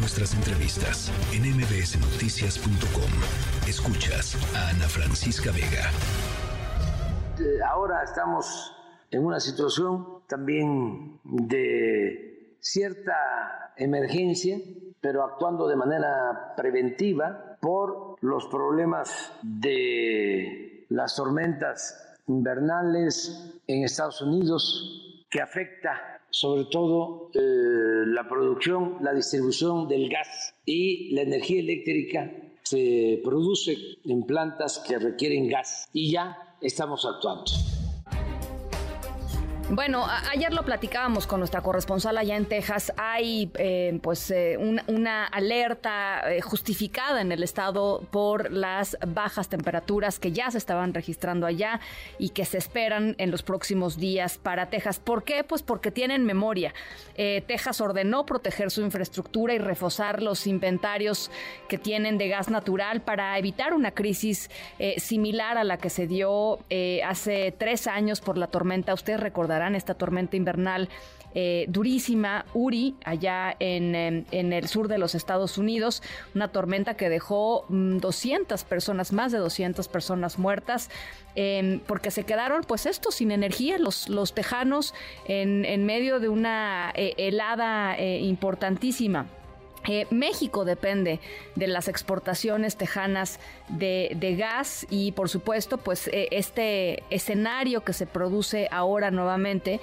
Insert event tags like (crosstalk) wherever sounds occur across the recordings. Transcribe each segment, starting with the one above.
nuestras entrevistas en mbsnoticias.com. Escuchas a Ana Francisca Vega. Ahora estamos en una situación también de cierta emergencia, pero actuando de manera preventiva por los problemas de las tormentas invernales en Estados Unidos que afecta sobre todo eh, la producción, la distribución del gas y la energía eléctrica se produce en plantas que requieren gas y ya estamos actuando. Bueno, ayer lo platicábamos con nuestra corresponsal allá en Texas. Hay eh, pues eh, una alerta eh, justificada en el estado por las bajas temperaturas que ya se estaban registrando allá y que se esperan en los próximos días para Texas. ¿Por qué? Pues porque tienen memoria. Texas ordenó proteger su infraestructura y reforzar los inventarios que tienen de gas natural para evitar una crisis similar a la que se dio hace tres años por la tormenta. Ustedes esta tormenta invernal eh, durísima, Uri, allá en, en, el sur de los Estados Unidos, una tormenta que dejó 200 mm, personas, más de 200 personas muertas, em, porque se quedaron, pues esto, sin energía, los, los tejanos en, en medio de una eh, helada eh. México depende de las exportaciones tejanas de, gas y por supuesto pues este escenario que se produce ahora nuevamente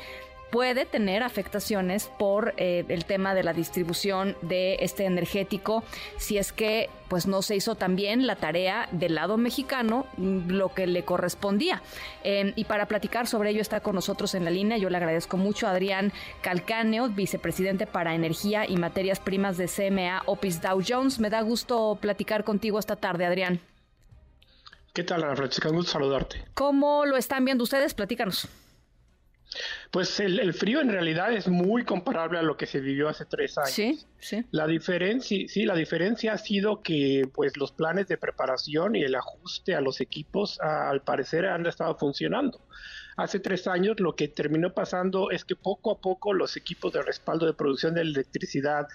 puede tener afectaciones por eh, el tema de la distribución de este energético si es que pues no se hizo también la tarea del lado mexicano mm, lo que le correspondía em, y para platicar sobre ello está con nosotros en la línea yo le agradezco mucho a Adrián Calcáneo vicepresidente para energía y materias primas de CMA Opis Dow Jones me da gusto platicar contigo esta tarde Adrián ¿Qué tal Ana Francisca? Un gusto saludarte. ¿Cómo lo están viendo ustedes? Platícanos. Pues el, frío en realidad es muy comparable a lo que se vivió hace tres años. Sí, sí. La diferencia, sí, la diferencia ha sido que pues los planes de preparación y el ajuste a los equipos al parecer han estado funcionando. Hace tres años lo que terminó pasando es que poco a poco los equipos de respaldo de producción de electricidad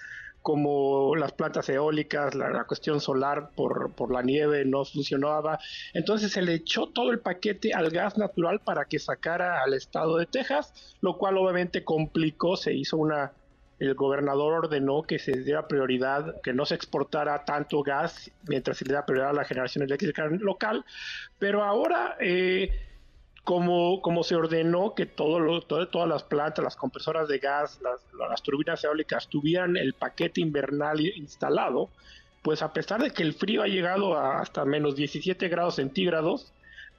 como las plantas eólicas, la, cuestión solar por, por, la nieve no funcionaba. Entonces se le echó todo el paquete al gas natural para que sacara al estado de Texas, lo cual obviamente complicó, se hizo una... El gobernador ordenó que se diera prioridad, que no se exportara tanto gas mientras se le da prioridad a la generación eléctrica local, pero ahora eh, como, como se ordenó que todo lo, todas las plantas, las compresoras de gas, las, turbinas eólicas tuvieran el paquete invernal instalado, pues a pesar de que el frío ha llegado a hasta menos 17 grados centígrados,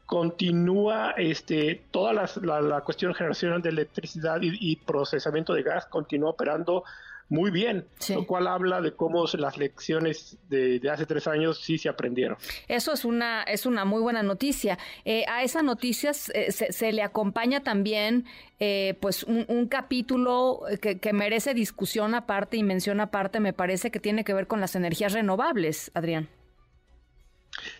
continúa este, toda la, la, cuestión generación de electricidad y, procesamiento de gas continúa operando muy bien, lo cual habla de cómo las lecciones de, hace tres años sí se aprendieron. Eso es una, es una muy buena noticia. Eh, a esa noticia eh, se, le acompaña también eh, pues un, capítulo que, que, merece discusión aparte y mención aparte, me parece que tiene que ver con las energías renovables, Adrián.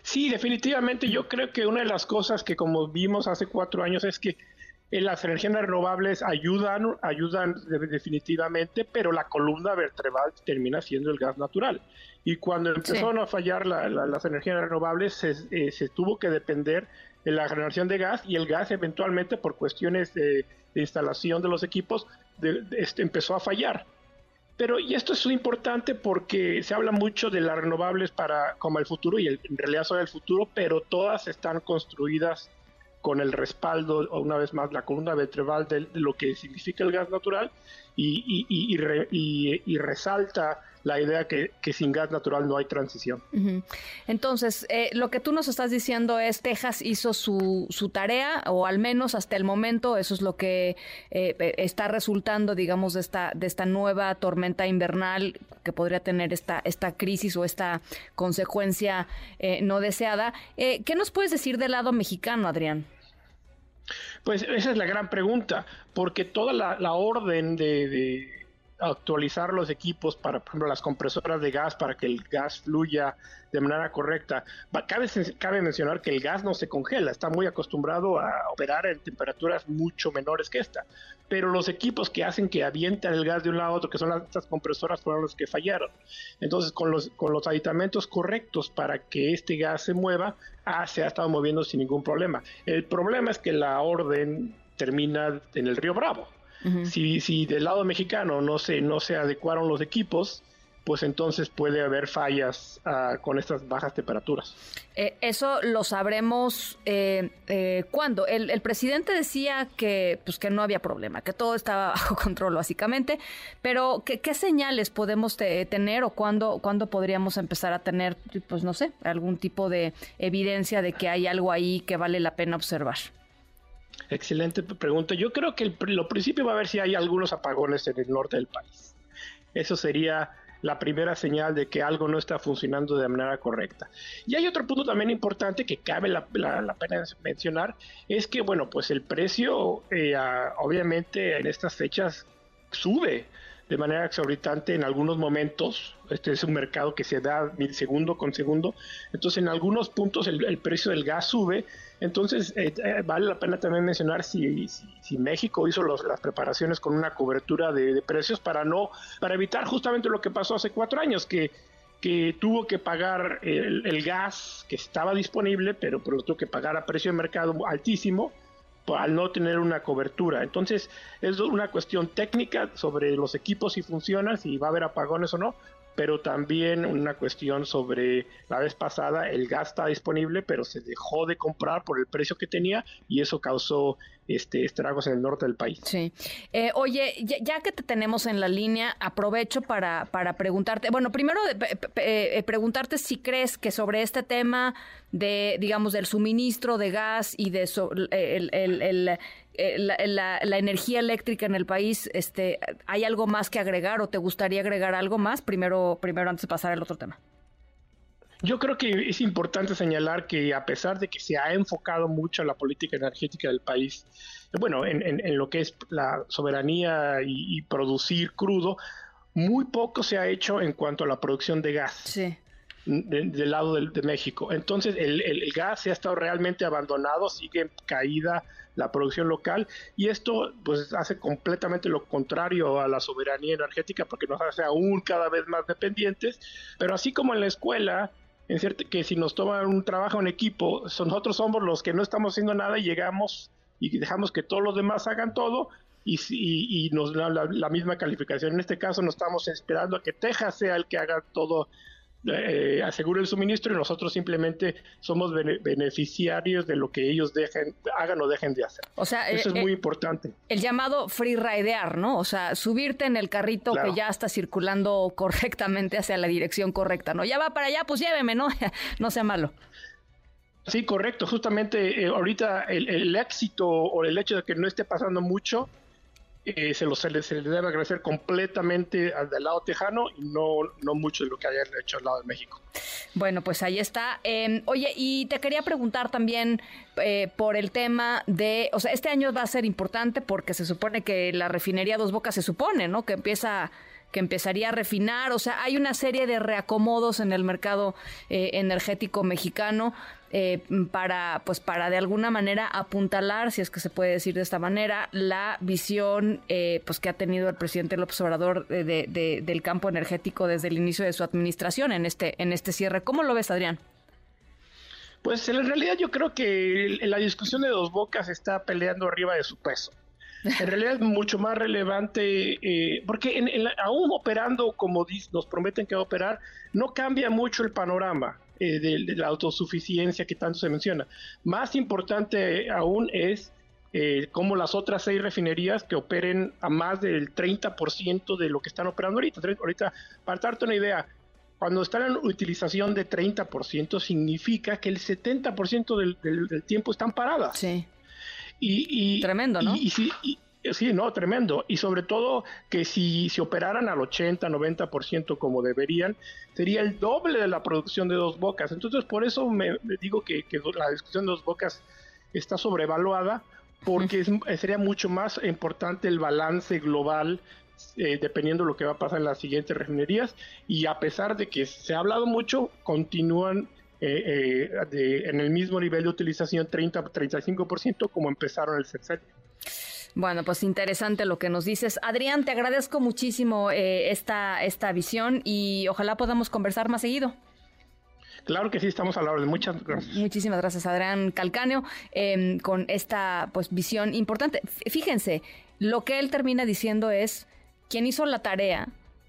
Sí, definitivamente yo creo que una de las cosas que como vimos hace cuatro años es que las energías renovables ayudan, ayudan definitivamente, pero la columna vertebral termina siendo el gas natural. Y cuando empezaron a fallar las energías renovables, eh, se, tuvo que depender de la generación de gas y el gas eventualmente por cuestiones de, instalación de los equipos este, empezó a fallar. Pero y esto es muy importante porque se habla mucho de las renovables para como el futuro y en realidad son el futuro, pero todas están construidas con el respaldo, una vez más, la columna vertebral de, lo que significa el gas natural y, y, resalta la idea que, sin gas natural no hay transición. Entonces, eh, lo que tú nos estás diciendo es Texas hizo su, su, tarea, o al menos hasta el momento, eso es lo que eh, está resultando, digamos, de esta, de esta nueva tormenta invernal que podría tener esta, esta crisis o esta consecuencia eh, no deseada. ¿Qué nos puedes decir del lado mexicano, Adrián? Pues esa es la gran pregunta, porque toda la, orden de, actualizar los equipos para, por ejemplo, las compresoras de gas para que el gas fluya de manera correcta. Cabe, cabe mencionar que el gas no se congela, está muy acostumbrado a operar en temperaturas mucho menores que esta. Pero los equipos que hacen que avientan el gas de un lado a otro, que son las, estas compresoras, fueron los que fallaron. Entonces, con los, con los aditamentos correctos para que este gas se mueva, ah, se ha estado moviendo sin ningún problema. El problema es que la orden termina en el río Bravo si, si del lado mexicano no se, no se adecuaron los equipos, pues entonces puede haber fallas uh, con estas bajas temperaturas. Eh, eso lo sabremos eh, eh, cuándo. El, el, presidente decía que, pues, que no había problema, que todo estaba (laughs) bajo control básicamente, pero ¿qué, qué señales podemos tener o cuándo, cuándo podríamos empezar a tener, pues no sé, algún tipo de evidencia de que hay algo ahí que vale la pena observar? Excelente pregunta. Yo creo que lo principio va a ver si hay algunos apagones en el norte del país. Eso sería la primera señal de que algo no está funcionando de manera correcta. Y hay otro punto también importante que cabe la, pena mencionar, es que, bueno, pues el precio eh, obviamente en estas fechas sube de manera exorbitante en algunos momentos. Este es un mercado que se da segundo con segundo. Entonces, en algunos puntos el, precio del gas sube. Entonces, eh, eh, vale la pena también mencionar si, si, México hizo las preparaciones con una cobertura de, precios para no, para evitar justamente lo que pasó hace cuatro años, que que tuvo que pagar el, el, gas que estaba disponible, pero, pero tuvo que pagar a precio de mercado altísimo al no tener una cobertura. Entonces es una cuestión técnica sobre los equipos si funcionan, si va a haber apagones o no, pero también una cuestión sobre la vez pasada el gas está disponible, pero se dejó de comprar por el precio que tenía y eso causó este, estragos en el norte del país. Sí. Eh, oye, ya, que te tenemos en la línea, aprovecho para, para preguntarte, bueno, primero eh, preguntarte si crees que sobre este tema de, digamos, del suministro de gas y de el, el, eh, la, energía eléctrica en el país, este, ¿hay algo más que agregar o te gustaría agregar algo más? Primero, primero antes de pasar al otro tema. Yo creo que es importante señalar que a pesar de que se ha enfocado mucho la política energética del país, bueno, en, lo que es la soberanía y, producir crudo, muy poco se ha hecho en cuanto a la producción de gas. Sí. Del lado de, México. Entonces, el, el, gas se ha estado realmente abandonado, sigue en caída la producción local y esto pues hace completamente lo contrario a la soberanía energética porque nos hace aún cada vez más dependientes, pero así como en la escuela, en cierto, que si nos toman un trabajo en equipo, nosotros somos los que no estamos haciendo nada y llegamos y dejamos que todos los demás hagan todo y, y, nos da la, misma calificación. En este caso, no estamos esperando a que Texas sea el que haga todo eh, asegure el suministro y nosotros simplemente somos beneficiarios de lo que ellos dejen, hagan o dejen de hacer. O sea, eso es eh, muy importante. El llamado free ridear, ¿no? O sea, subirte en el carrito que ya está circulando correctamente hacia la dirección correcta, ¿no? Ya va para allá, pues lléveme, ¿no? (laughs) no sea malo. Sí, correcto. Justamente eh, ahorita el, el éxito o el hecho de que no esté pasando mucho eh, se, lo, se, le, debe agradecer completamente al del lado tejano y no, no mucho de lo que haya hecho al lado de México. Bueno, pues ahí está. Em, oye, y te quería preguntar también eh, por el tema de, o sea, este año va a ser importante porque se supone que la refinería Dos Bocas se supone, ¿no? Que empieza que empezaría a refinar, o sea, hay una serie de reacomodos en el mercado eh, energético mexicano eh, para, pues para de alguna manera apuntalar, si es que se puede decir de esta manera, la visión eh, pues que ha tenido el presidente López Obrador de, del campo energético desde el inicio de su administración en este, en este cierre. ¿Cómo lo ves, Adrián? Pues en realidad yo creo que la discusión de dos bocas está peleando arriba de su peso. En realidad es mucho más relevante, eh, porque aún operando como nos prometen que va a operar, no cambia mucho el panorama eh, de, la autosuficiencia que tanto se menciona. Más importante aún es eh, cómo las otras seis refinerías que operen a más del 30% de lo que están operando ahorita. Ahorita, para darte una idea, cuando están en utilización de 30%, significa que el 70% del, del, tiempo están paradas. Sí. Y, Tremendo, ¿no? Y, sí, no, tremendo. Y sobre todo que si se operaran al 80, 90% como deberían, sería el doble de la producción de dos bocas. Entonces, por eso me, digo que, la discusión de dos bocas está sobrevaluada, porque sería mucho más importante el balance global eh, dependiendo de lo que va a pasar en las siguientes refinerías. Y a pesar de que se ha hablado mucho, continúan eh, eh, en el mismo nivel de utilización 30-35% como empezaron el sexenio. Bueno, pues interesante lo que nos dices. Adrián, te agradezco muchísimo esta, esta visión y ojalá podamos conversar más seguido. Claro que sí, estamos a la orden. Muchas gracias. Muchísimas gracias, Adrián Calcáneo, em, con esta pues visión importante. Fíjense, lo que él termina diciendo es, quien hizo la tarea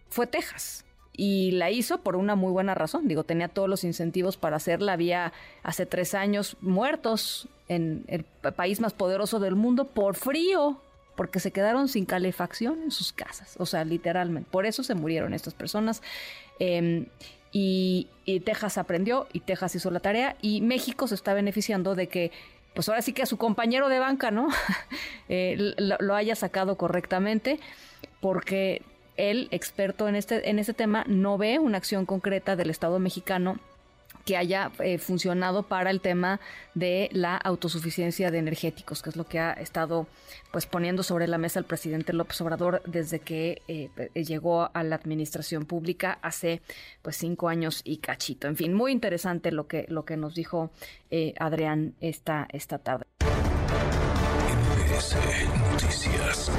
fue Texas. Y la hizo por una muy buena razón. Digo, tenía todos los incentivos para hacerla. Había hace tres años muertos en el país más poderoso del mundo por frío, porque se quedaron sin calefacción en sus casas. O sea, literalmente. Por eso se murieron estas personas. Em, y, Texas aprendió y Texas hizo la tarea y México se está beneficiando de que pues ahora sí que a su compañero de banca, ¿no? (laughs) Eh, lo, haya sacado correctamente, porque él, experto en este, en este tema, no ve una acción concreta del Estado mexicano que haya eh, funcionado para el tema de la autosuficiencia de energéticos, que es lo que ha estado pues poniendo sobre la mesa el presidente López Obrador desde que eh, llegó a la administración pública hace pues cinco años y cachito. En fin, muy interesante lo que lo que nos dijo eh, Adrián esta esta tarde. Noticias.